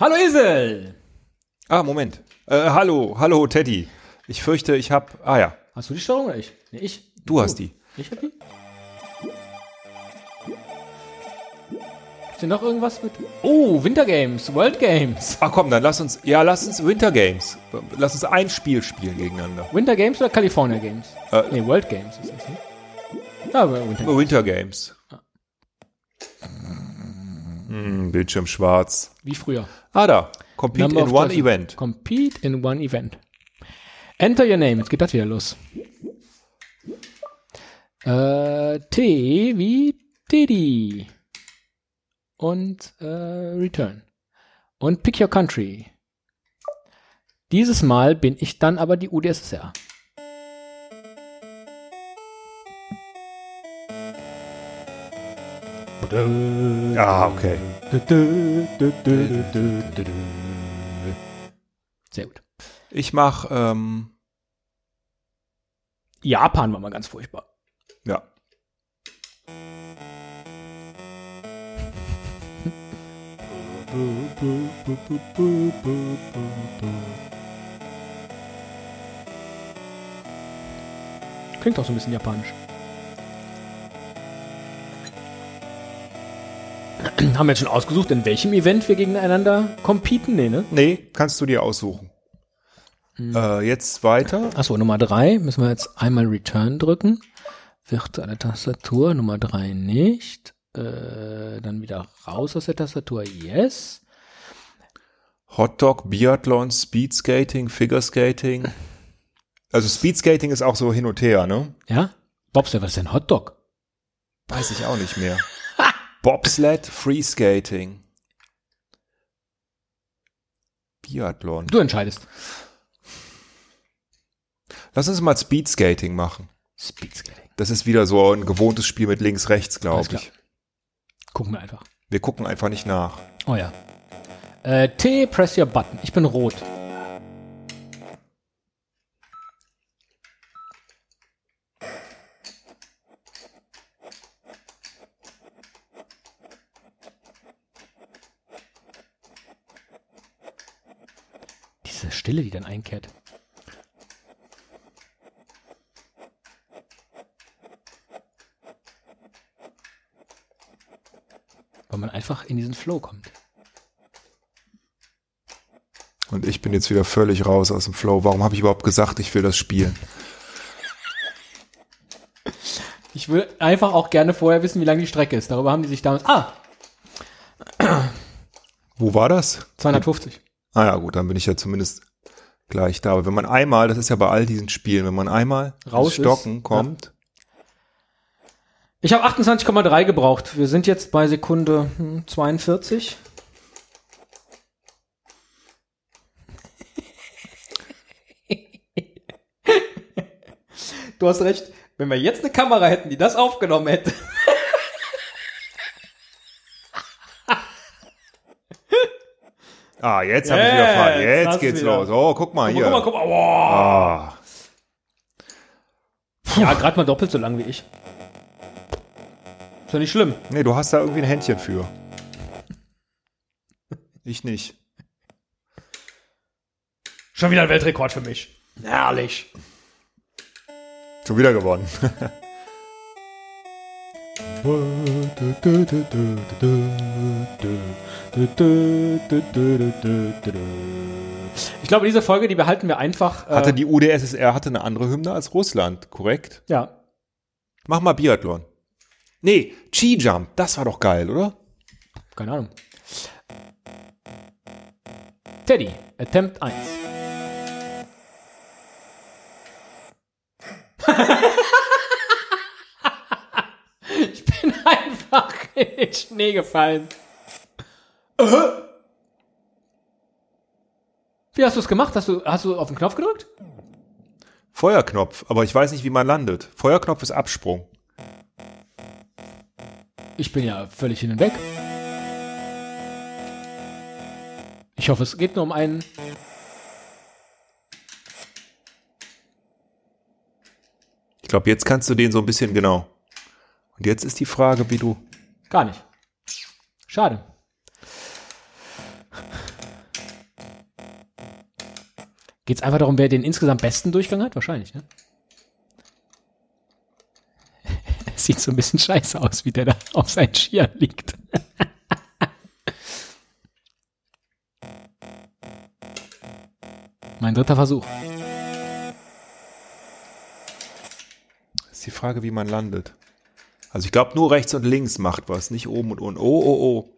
Quizzle! Ah, Moment. Äh, hallo, hallo, Teddy. Ich fürchte, ich hab. Ah ja, Hast du die Steuerung oder ich? Nee, ich. du hast die. Ich hab die? Ist hier noch irgendwas mit? Oh, Winter Games, World Games. Ach komm, dann lass uns. Ja, lass uns Winter Games. Lass uns ein Spiel spielen gegeneinander. Winter Games oder California Games? Äh, nee, World Games ist das, ne? Ja, Winter Games. Winter Games. Hm, Bildschirm schwarz. Wie früher. Ah, da. Compete Number in one choices. event. Compete in one event. Enter your name. Jetzt geht das wieder los. Äh, T wie Diddy. Und äh, Return. Und Pick Your Country. Dieses Mal bin ich dann aber die UdSSR. Ah, okay. Sehr gut. Ich mach, ähm, Japan war mal ganz furchtbar. ja. Klingt auch so ein bisschen japanisch. Haben wir jetzt schon ausgesucht, in welchem Event wir gegeneinander competen? Nee, ne? Nee, kannst du dir aussuchen. Äh, jetzt weiter. Achso, Nummer drei müssen wir jetzt einmal Return drücken. Virtuelle Tastatur, Nummer drei nicht. Äh, dann wieder raus aus der Tastatur, yes. Hotdog, Biathlon, Speedskating, Figure-Skating. Also Speedskating ist auch so hin und her, ne? Ja? Bobsled, was ist denn Hotdog? Weiß ich auch nicht mehr. Bobsled, Freeskating. Biathlon. Du entscheidest. Lass uns mal Speedskating machen. Speedskating. Das ist wieder so ein gewohntes Spiel mit links-rechts, Alles glaube ich. Gucken wir einfach. Wir gucken einfach nicht nach. Oh ja. Äh, T, press your button. Ich bin rot. Diese Stille, die dann einkehrt. Weil man einfach in diesen Flow kommt. Und ich bin jetzt wieder völlig raus aus dem Flow. Warum habe ich überhaupt gesagt, ich will das spielen? Ich will einfach auch gerne vorher wissen, wie lang die Strecke ist. Darüber haben die sich damals. Ah, Wo war das? 250. Ah ja, gut, dann bin ich ja zumindest gleich da. Aber wenn man einmal, das ist ja bei all diesen Spielen, wenn man einmal Raus Stocken ist, kommt, Ich habe 28,3 gebraucht. Wir sind jetzt bei Sekunde hm, 42. Du hast recht. Wenn wir jetzt eine Kamera hätten, die das aufgenommen hätte. Ah, jetzt habe ich wieder Fahrt. Jetzt geht's wieder. los. Oh, guck mal hier. Guck mal, guck mal. Wow. Ah, Ja, gerade mal doppelt so lang wie ich. Ist ja nicht schlimm. nee, du hast da irgendwie ein Händchen für. Ich nicht. Schon wieder ein Weltrekord für mich. Herrlich. Schon wieder gewonnen. Ich glaube, diese Folge, die behalten wir einfach. Äh, Hatte die UdSSR hatte eine andere Hymne als Russland, korrekt? ja. Mach mal Biathlon. Nee, Ski-Jump, das war doch geil, oder? Keine Ahnung. Teddy, Attempt 1. ich bin einfach in den Schnee gefallen. Äh? Wie hast du es gemacht? Hast du, hast du auf den Knopf gedrückt? Feuerknopf, aber ich weiß nicht, wie man landet. Feuerknopf ist Absprung. Ich bin ja völlig hin und weg. Ich hoffe, es geht nur um einen. Ich glaube, jetzt kannst du den so ein bisschen genau. Und jetzt ist die Frage, wie du. Gar nicht. Schade. Geht's einfach darum, wer den insgesamt besten Durchgang hat? Wahrscheinlich, ne? Es sieht so ein bisschen scheiße aus, wie der da auf seinen Skiern liegt. mein dritter Versuch. Ist die Frage, wie man landet. Also ich glaube, nur rechts und links macht was, nicht oben und unten. Oh, oh, oh.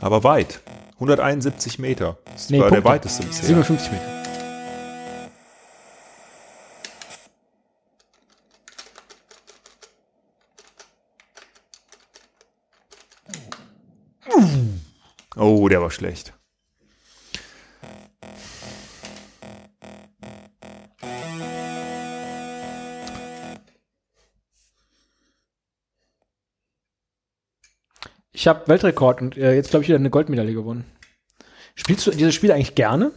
Aber weit. 171 Meter. Das Nee, war der Punkte. weiteste bisher. 57 Meter. Oh, der war schlecht. Ich habe Weltrekord und äh, jetzt glaube ich wieder eine Goldmedaille gewonnen. Spielst du dieses Spiel eigentlich gerne?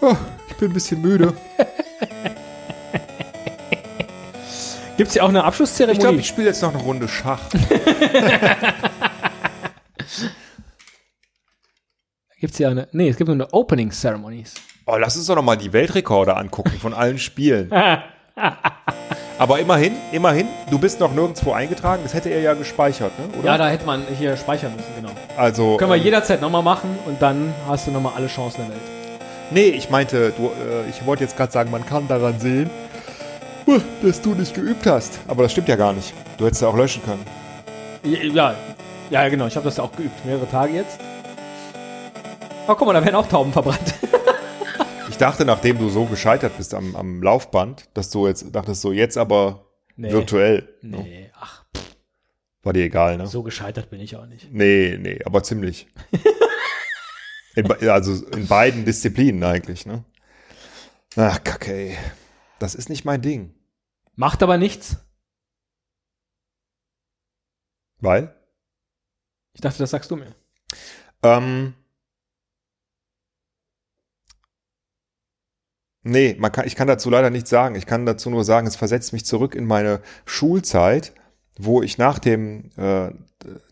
Oh, ich bin ein bisschen müde. Gibt's hier auch eine Abschlusszeremonie? Ich glaube, ich spiele jetzt noch eine Runde Schach. Gibt's hier eine? Nee, es gibt nur eine Opening Ceremonies. Oh, lass uns doch noch mal die Weltrekorde angucken von allen Spielen. Aber immerhin, immerhin, du bist noch nirgendwo eingetragen. Das hätte er ja gespeichert, ne? oder? Ja, da hätte man hier speichern müssen, genau. also, Können wir ähm, jederzeit nochmal machen und dann hast du nochmal alle Chancen der Welt. Nee, ich meinte, du, äh, ich wollte jetzt gerade sagen, man kann daran sehen, uh, dass du nicht geübt hast. Aber das stimmt ja gar nicht. Du hättest ja auch löschen können. Ja, ja, genau. Ich habe das ja auch geübt. Mehrere Tage jetzt. Oh, guck mal, da werden auch Tauben verbrannt. Ich dachte, nachdem du so gescheitert bist am, am Laufband, dass du jetzt dachtest, so jetzt aber Nee. virtuell. Ne? Nee, ach, War dir egal, ne? so gescheitert bin ich auch nicht. Nee, nee, aber ziemlich. in, also in beiden Disziplinen eigentlich, ne? Ach, kacke, ey. Das ist nicht mein Ding. Macht aber nichts. Weil? Ich dachte, das sagst du mir. Ähm, nee, man kann, ich kann dazu leider nichts sagen. Ich kann dazu nur sagen, es versetzt mich zurück in meine Schulzeit, wo ich nach dem, äh,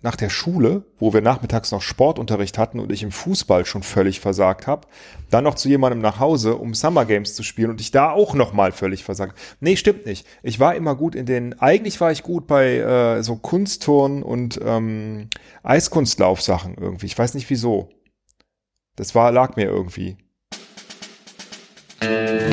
nach der Schule, wo wir nachmittags noch Sportunterricht hatten und ich im Fußball schon völlig versagt habe, dann noch zu jemandem nach Hause, um Summer Games zu spielen und ich da auch noch mal völlig versagt. Nee, stimmt nicht. Ich war immer gut in den, eigentlich war ich gut bei äh, so Kunstturnen und ähm, Eiskunstlaufsachen irgendwie. Ich weiß nicht wieso. Das war, lag mir irgendwie. to.